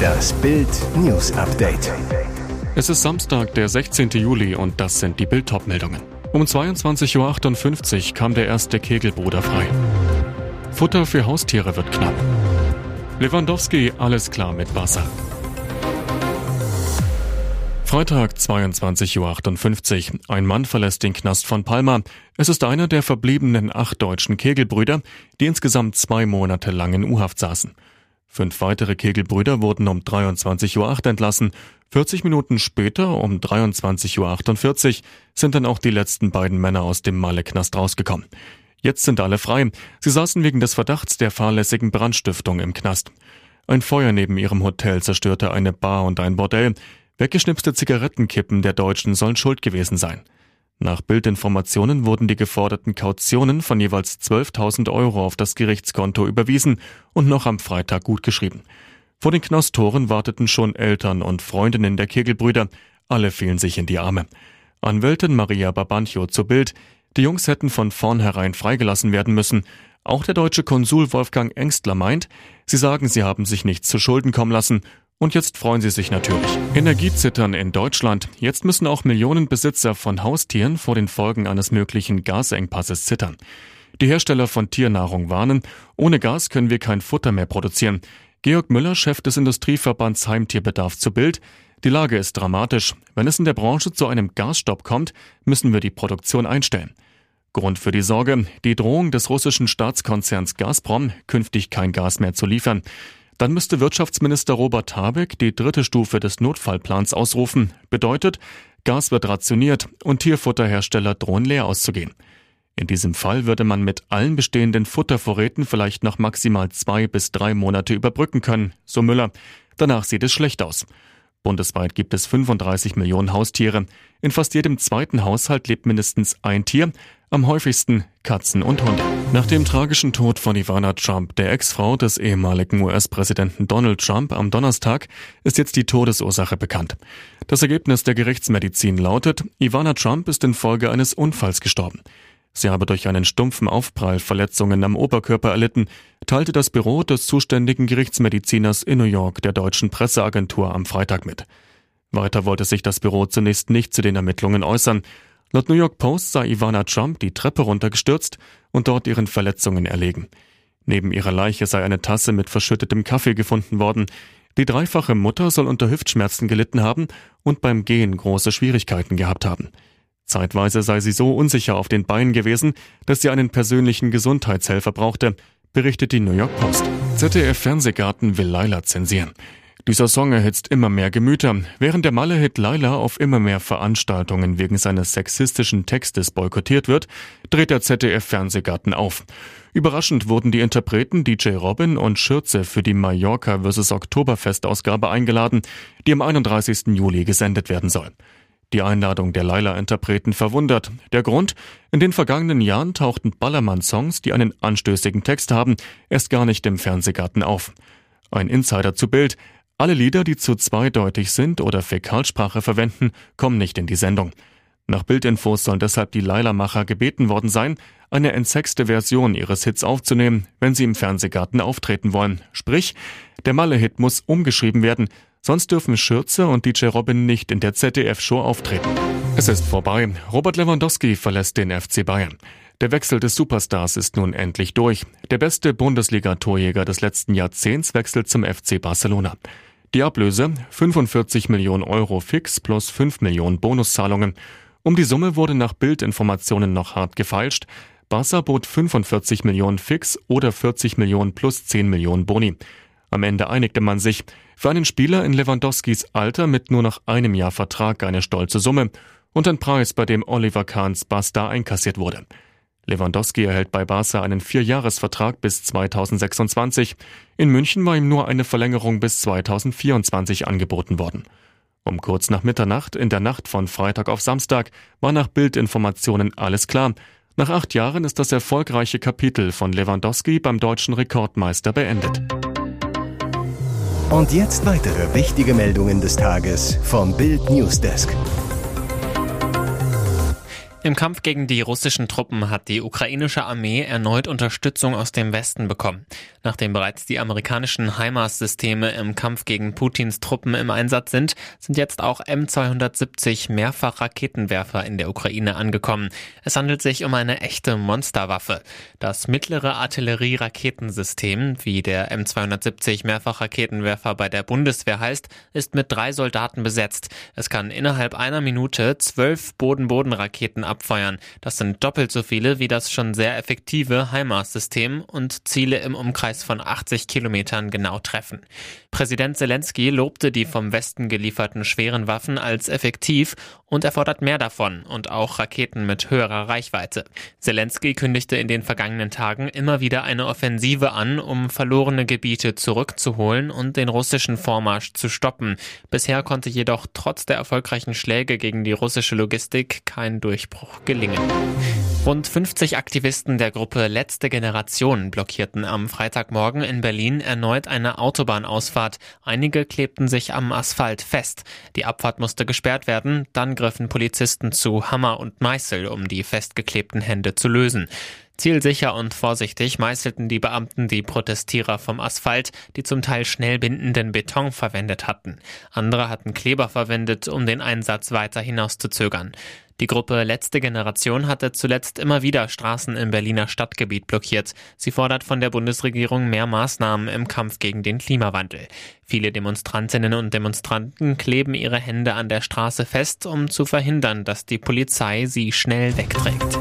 Das Bild News Update. Es ist Samstag, der 16. Juli und das sind die Bild meldungen Um 22.58 Uhr kam der erste Kegelbruder frei. Futter für Haustiere wird knapp. Lewandowski, alles klar mit Wasser. Freitag 22.58 Uhr. Ein Mann verlässt den Knast von Palma. Es ist einer der verbliebenen acht deutschen Kegelbrüder, die insgesamt zwei Monate lang in U-Haft saßen. Fünf weitere Kegelbrüder wurden um 23.08 Uhr entlassen. 40 Minuten später, um 23.48 Uhr, sind dann auch die letzten beiden Männer aus dem Malle-Knast rausgekommen. Jetzt sind alle frei. Sie saßen wegen des Verdachts der fahrlässigen Brandstiftung im Knast. Ein Feuer neben ihrem Hotel zerstörte eine Bar und ein Bordell. Weggeschnipste Zigarettenkippen der Deutschen sollen schuld gewesen sein. Nach Bildinformationen wurden die geforderten Kautionen von jeweils 12.000 Euro auf das Gerichtskonto überwiesen und noch am Freitag gutgeschrieben. Vor den Knasttoren warteten schon Eltern und Freundinnen der Kegelbrüder. Alle fielen sich in die Arme. Anwältin Maria Babancho zu Bild. Die Jungs hätten von vornherein freigelassen werden müssen. Auch der deutsche Konsul Wolfgang Engstler meint, sie sagen, sie haben sich nichts zu Schulden kommen lassen und jetzt freuen sie sich natürlich. Energiezittern in Deutschland. Jetzt müssen auch Millionen Besitzer von Haustieren vor den Folgen eines möglichen Gasengpasses zittern. Die Hersteller von Tiernahrung warnen, ohne Gas können wir kein Futter mehr produzieren. Georg Müller, Chef des Industrieverbands Heimtierbedarf zu Bild. Die Lage ist dramatisch. Wenn es in der Branche zu einem Gasstopp kommt, müssen wir die Produktion einstellen. Grund für die Sorge, die Drohung des russischen Staatskonzerns Gazprom, künftig kein Gas mehr zu liefern. Dann müsste Wirtschaftsminister Robert Habeck die dritte Stufe des Notfallplans ausrufen. Bedeutet, Gas wird rationiert und Tierfutterhersteller drohen leer auszugehen. In diesem Fall würde man mit allen bestehenden Futtervorräten vielleicht noch maximal zwei bis drei Monate überbrücken können, so Müller. Danach sieht es schlecht aus. Bundesweit gibt es 35 Millionen Haustiere. In fast jedem zweiten Haushalt lebt mindestens ein Tier, am häufigsten Katzen und Hunde. Nach dem tragischen Tod von Ivana Trump, der Ex-Frau des ehemaligen US-Präsidenten Donald Trump, am Donnerstag ist jetzt die Todesursache bekannt. Das Ergebnis der Gerichtsmedizin lautet, Ivana Trump ist infolge eines Unfalls gestorben. Sie habe durch einen stumpfen Aufprall Verletzungen am Oberkörper erlitten, teilte das Büro des zuständigen Gerichtsmediziners in New York der deutschen Presseagentur am Freitag mit. Weiter wollte sich das Büro zunächst nicht zu den Ermittlungen äußern. Laut New York Post sei Ivana Trump die Treppe runtergestürzt und dort ihren Verletzungen erlegen. Neben ihrer Leiche sei eine Tasse mit verschüttetem Kaffee gefunden worden. Die dreifache Mutter soll unter Hüftschmerzen gelitten haben und beim Gehen große Schwierigkeiten gehabt haben. Zeitweise sei sie so unsicher auf den Beinen gewesen, dass sie einen persönlichen Gesundheitshelfer brauchte, berichtet die New York Post. ZDF Fernsehgarten will Laila zensieren. Dieser Song erhitzt immer mehr Gemüter. Während der Malle-Hit Laila auf immer mehr Veranstaltungen wegen seines sexistischen Textes boykottiert wird, dreht der ZDF Fernsehgarten auf. Überraschend wurden die Interpreten DJ Robin und Schürze für die Mallorca vs. Oktoberfest-Ausgabe eingeladen, die am 31. Juli gesendet werden soll. Die Einladung der Laila-Interpreten verwundert. Der Grund? In den vergangenen Jahren tauchten Ballermann-Songs, die einen anstößigen Text haben, erst gar nicht im Fernsehgarten auf. Ein Insider zu Bild. Alle Lieder, die zu zweideutig sind oder Fäkalsprache verwenden, kommen nicht in die Sendung. Nach Bildinfos sollen deshalb die Laila-Macher gebeten worden sein, eine entsexte Version ihres Hits aufzunehmen, wenn sie im Fernsehgarten auftreten wollen. Sprich, der Malle-Hit muss umgeschrieben werden, Sonst dürfen Schürze und DJ Robin nicht in der ZDF-Show auftreten. Es ist vorbei. Robert Lewandowski verlässt den FC Bayern. Der Wechsel des Superstars ist nun endlich durch. Der beste Bundesliga-Torjäger des letzten Jahrzehnts wechselt zum FC Barcelona. Die Ablöse 45 Millionen Euro fix plus 5 Millionen Bonuszahlungen. Um die Summe wurde nach Bildinformationen noch hart gefeilscht. Barca bot 45 Millionen fix oder 40 Millionen plus 10 Millionen Boni. Am Ende einigte man sich. Für einen Spieler in Lewandowskis Alter mit nur noch einem Jahr Vertrag eine stolze Summe und ein Preis, bei dem Oliver Kahns Basta einkassiert wurde. Lewandowski erhält bei Barca einen Vierjahresvertrag bis 2026. In München war ihm nur eine Verlängerung bis 2024 angeboten worden. Um kurz nach Mitternacht in der Nacht von Freitag auf Samstag war nach Bildinformationen alles klar. Nach acht Jahren ist das erfolgreiche Kapitel von Lewandowski beim deutschen Rekordmeister beendet. Und jetzt weitere wichtige Meldungen des Tages vom Bild Newsdesk. Im Kampf gegen die russischen Truppen hat die ukrainische Armee erneut Unterstützung aus dem Westen bekommen. Nachdem bereits die amerikanischen HIMARS-Systeme im Kampf gegen Putins Truppen im Einsatz sind, sind jetzt auch M270 Mehrfachraketenwerfer in der Ukraine angekommen. Es handelt sich um eine echte Monsterwaffe. Das mittlere Artillerie-Raketensystem, wie der M270 Mehrfachraketenwerfer bei der Bundeswehr heißt, ist mit drei Soldaten besetzt. Es kann innerhalb einer Minute zwölf Boden-Boden-Raketen abfeuern. Das sind doppelt so viele wie das schon sehr effektive HIMARS-System und Ziele im Umkreis von 80 Kilometern genau treffen. Präsident Zelensky lobte die vom Westen gelieferten schweren Waffen als effektiv und er fordert mehr davon und auch Raketen mit höherer Reichweite. Zelensky kündigte in den vergangenen Tagen immer wieder eine Offensive an, um verlorene Gebiete zurückzuholen und den russischen Vormarsch zu stoppen. Bisher konnte jedoch trotz der erfolgreichen Schläge gegen die russische Logistik kein Durchbruch gelingen. Rund 50 Aktivisten der Gruppe Letzte Generation blockierten am Freitagmorgen in Berlin erneut eine Autobahnausfahrt. Einige klebten sich am Asphalt fest. Die Abfahrt musste gesperrt werden, dann griffen Polizisten zu Hammer und Meißel, um die festgeklebten Hände zu lösen. Zielsicher und vorsichtig meißelten die Beamten die Protestierer vom Asphalt, die zum Teil schnell bindenden Beton verwendet hatten. Andere hatten Kleber verwendet, um den Einsatz weiter hinauszuzögern. Die Gruppe Letzte Generation hatte zuletzt immer wieder Straßen im Berliner Stadtgebiet blockiert. Sie fordert von der Bundesregierung mehr Maßnahmen im Kampf gegen den Klimawandel. Viele Demonstrantinnen und Demonstranten kleben ihre Hände an der Straße fest, um zu verhindern, dass die Polizei sie schnell wegträgt.